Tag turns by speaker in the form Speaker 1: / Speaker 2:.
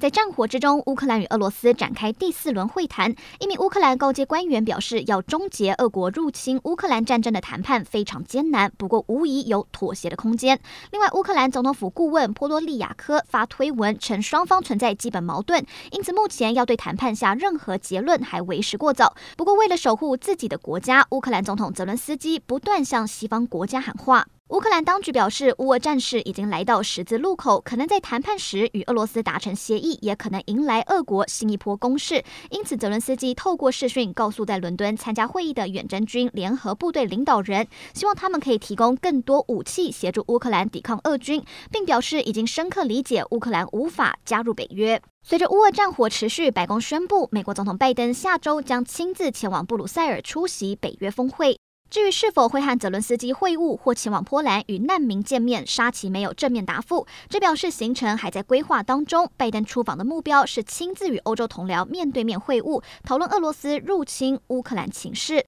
Speaker 1: 在战火之中，乌克兰与俄罗斯展开第四轮会谈。一名乌克兰高阶官员表示，要终结俄国入侵乌克兰战争的谈判非常艰难，不过无疑有妥协的空间。另外，乌克兰总统府顾问波多利亚科发推文称，双方存在基本矛盾，因此目前要对谈判下任何结论还为时过早。不过，为了守护自己的国家，乌克兰总统泽伦斯基不断向西方国家喊话。乌克兰当局表示，乌俄战事已经来到十字路口，可能在谈判时与俄罗斯达成协议，也可能迎来俄国新一波攻势。因此，泽伦斯基透过视讯告诉在伦敦参加会议的远征军联合部队领导人，希望他们可以提供更多武器协助乌克兰抵抗俄军，并表示已经深刻理解乌克兰无法加入北约。随着乌俄战火持续，白宫宣布，美国总统拜登下周将亲自前往布鲁塞尔出席北约峰会。至于是否会和泽伦斯基会晤或前往波兰与难民见面，沙奇没有正面答复，这表示行程还在规划当中。拜登出访的目标是亲自与欧洲同僚面对面会晤，讨论俄罗斯入侵乌克兰情势。